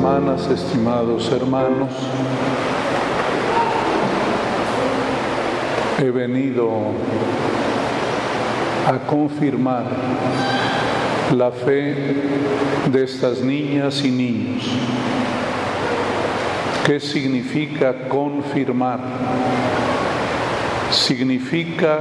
hermanas, estimados hermanos, he venido a confirmar la fe de estas niñas y niños. ¿Qué significa confirmar? Significa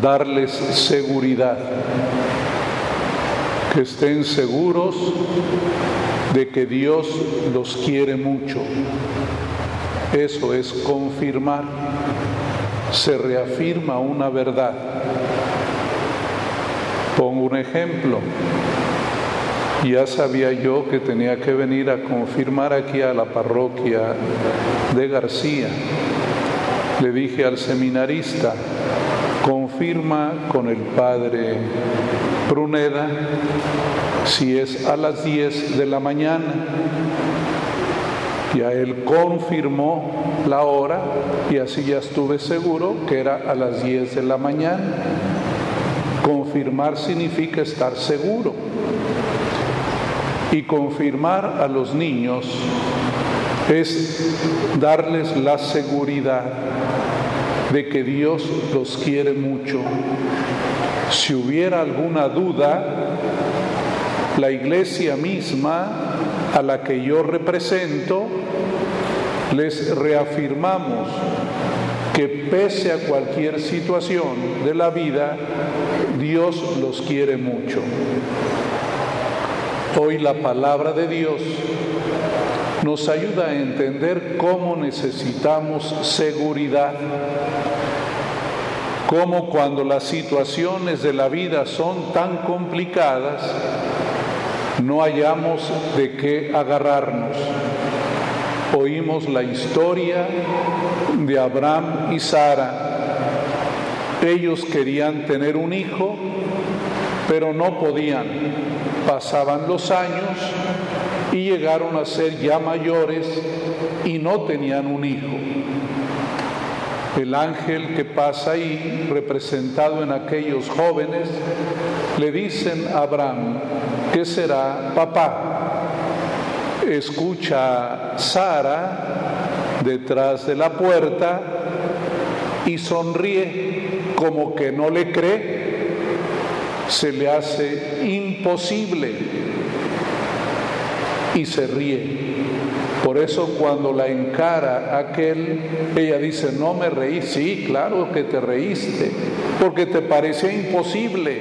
darles seguridad, que estén seguros de que Dios los quiere mucho. Eso es confirmar. Se reafirma una verdad. Pongo un ejemplo. Ya sabía yo que tenía que venir a confirmar aquí a la parroquia de García. Le dije al seminarista, confirma con el padre Pruneda si es a las 10 de la mañana. Ya él confirmó la hora y así ya estuve seguro que era a las 10 de la mañana. Confirmar significa estar seguro. Y confirmar a los niños es darles la seguridad de que Dios los quiere mucho. Si hubiera alguna duda, la iglesia misma a la que yo represento, les reafirmamos que pese a cualquier situación de la vida, Dios los quiere mucho. Hoy la palabra de Dios nos ayuda a entender cómo necesitamos seguridad, cómo cuando las situaciones de la vida son tan complicadas, no hallamos de qué agarrarnos. Oímos la historia de Abraham y Sara. Ellos querían tener un hijo, pero no podían. Pasaban los años y llegaron a ser ya mayores y no tenían un hijo. El ángel que pasa ahí, representado en aquellos jóvenes, le dicen a Abraham, ¿qué será papá? Escucha Sara detrás de la puerta y sonríe como que no le cree. Se le hace imposible y se ríe. Por eso cuando la encara aquel, ella dice, no me reí, sí, claro que te reíste, porque te parecía imposible.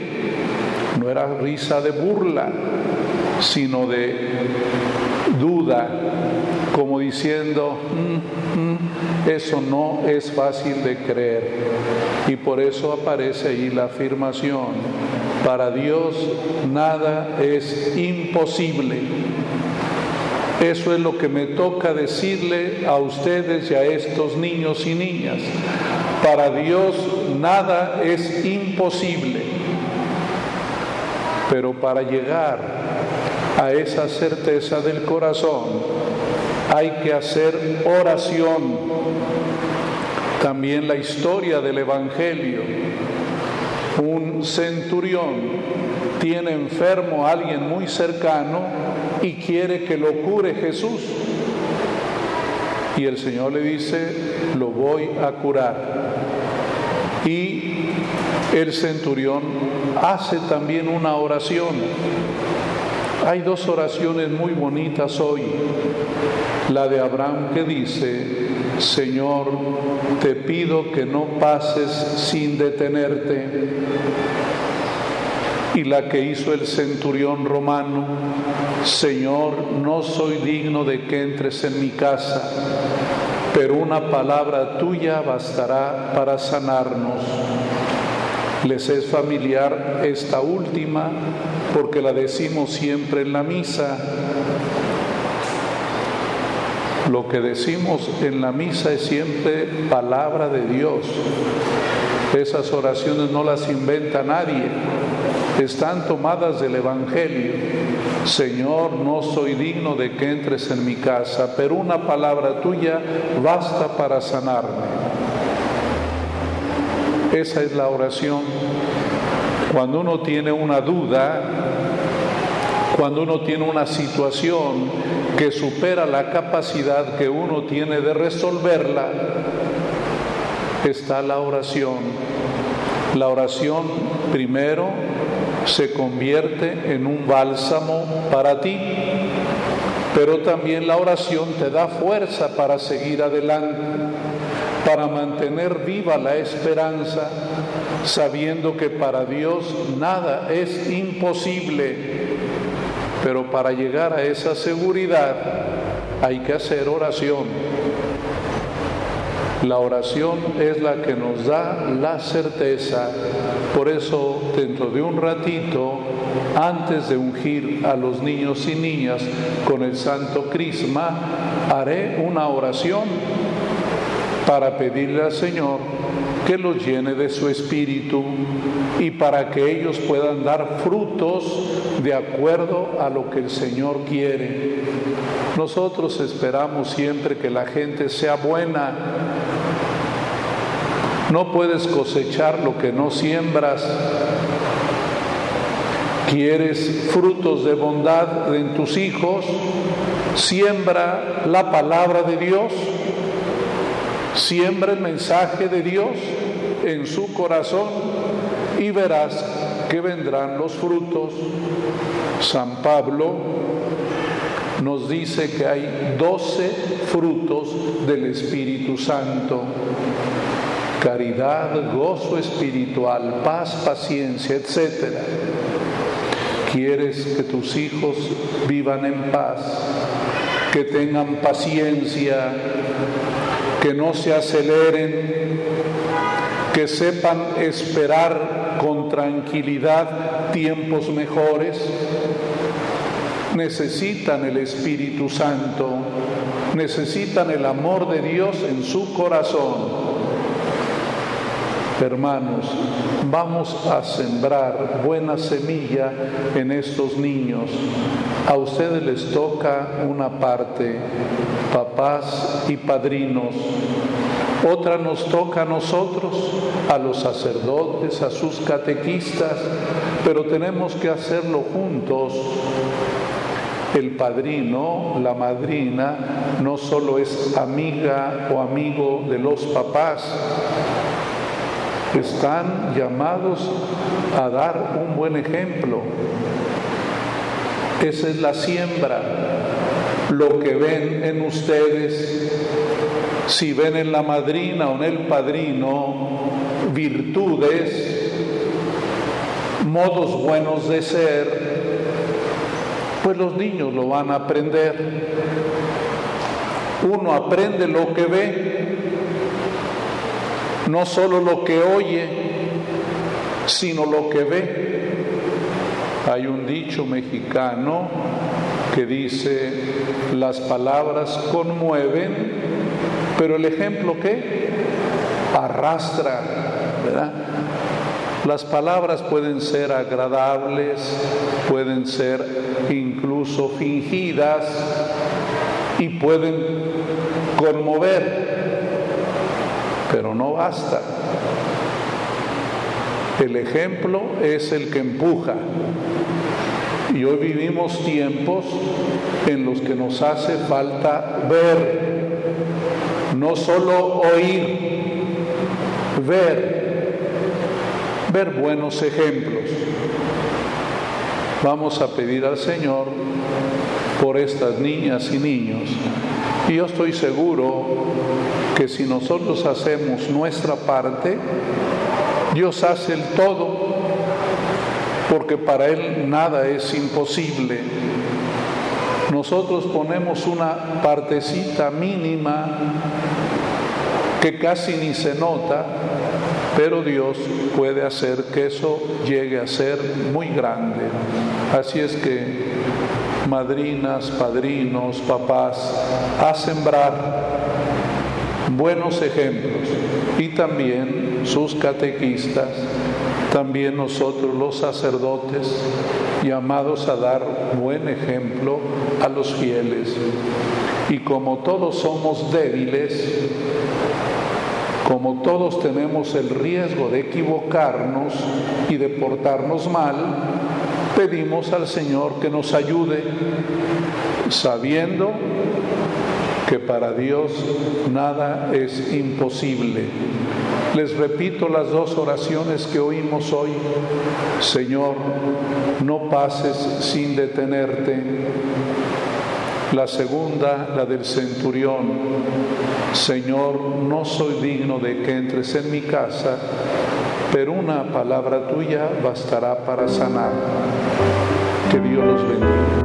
No era risa de burla, sino de duda, como diciendo, mm, mm, eso no es fácil de creer. Y por eso aparece ahí la afirmación, para Dios nada es imposible. Eso es lo que me toca decirle a ustedes y a estos niños y niñas. Para Dios nada es imposible. Pero para llegar a esa certeza del corazón hay que hacer oración. También la historia del Evangelio. Un centurión tiene enfermo a alguien muy cercano y quiere que lo cure Jesús. Y el Señor le dice, lo voy a curar. Y el centurión hace también una oración. Hay dos oraciones muy bonitas hoy. La de Abraham que dice, Señor, te pido que no pases sin detenerte y la que hizo el centurión romano, Señor, no soy digno de que entres en mi casa, pero una palabra tuya bastará para sanarnos. Les es familiar esta última porque la decimos siempre en la misa. Lo que decimos en la misa es siempre palabra de Dios. Esas oraciones no las inventa nadie están tomadas del Evangelio. Señor, no soy digno de que entres en mi casa, pero una palabra tuya basta para sanarme. Esa es la oración. Cuando uno tiene una duda, Cuando uno tiene una situación que supera la capacidad que uno tiene de resolverla, está la oración. La oración primero se convierte en un bálsamo para ti, pero también la oración te da fuerza para seguir adelante, para mantener viva la esperanza, sabiendo que para Dios nada es imposible. Pero para llegar a esa seguridad hay que hacer oración. La oración es la que nos da la certeza. Por eso, dentro de un ratito, antes de ungir a los niños y niñas con el Santo Crisma, haré una oración para pedirle al Señor que los llene de su espíritu y para que ellos puedan dar frutos de acuerdo a lo que el Señor quiere. Nosotros esperamos siempre que la gente sea buena. No puedes cosechar lo que no siembras. ¿Quieres frutos de bondad en tus hijos? Siembra la palabra de Dios. Siembra el mensaje de Dios en su corazón y verás que vendrán los frutos. San Pablo nos dice que hay doce frutos del Espíritu Santo. Caridad, gozo espiritual, paz, paciencia, etc. ¿Quieres que tus hijos vivan en paz? Que tengan paciencia, que no se aceleren, que sepan esperar con tranquilidad tiempos mejores? necesitan el Espíritu Santo, necesitan el amor de Dios en su corazón. Hermanos, vamos a sembrar buena semilla en estos niños. A ustedes les toca una parte, papás y padrinos. Otra nos toca a nosotros, a los sacerdotes, a sus catequistas, pero tenemos que hacerlo juntos el padrino, la madrina, no solo es amiga o amigo de los papás, están llamados a dar un buen ejemplo. Esa es la siembra, lo que ven en ustedes, si ven en la madrina o en el padrino virtudes, modos buenos de ser, pues los niños lo van a aprender. Uno aprende lo que ve, no solo lo que oye, sino lo que ve. Hay un dicho mexicano que dice, las palabras conmueven, pero el ejemplo qué? Arrastra, ¿verdad? Las palabras pueden ser agradables, pueden ser incluso fingidas y pueden conmover, pero no basta. El ejemplo es el que empuja. Y hoy vivimos tiempos en los que nos hace falta ver, no solo oír, ver ver buenos ejemplos. Vamos a pedir al Señor por estas niñas y niños. Y yo estoy seguro que si nosotros hacemos nuestra parte, Dios hace el todo, porque para Él nada es imposible. Nosotros ponemos una partecita mínima que casi ni se nota, pero Dios puede hacer que eso llegue a ser muy grande. Así es que, madrinas, padrinos, papás, a sembrar buenos ejemplos y también sus catequistas, también nosotros los sacerdotes, llamados a dar buen ejemplo a los fieles. Y como todos somos débiles, como todos tenemos el riesgo de equivocarnos y de portarnos mal, pedimos al Señor que nos ayude, sabiendo que para Dios nada es imposible. Les repito las dos oraciones que oímos hoy. Señor, no pases sin detenerte. La segunda, la del centurión. Señor, no soy digno de que entres en mi casa, pero una palabra tuya bastará para sanar. Que Dios los bendiga.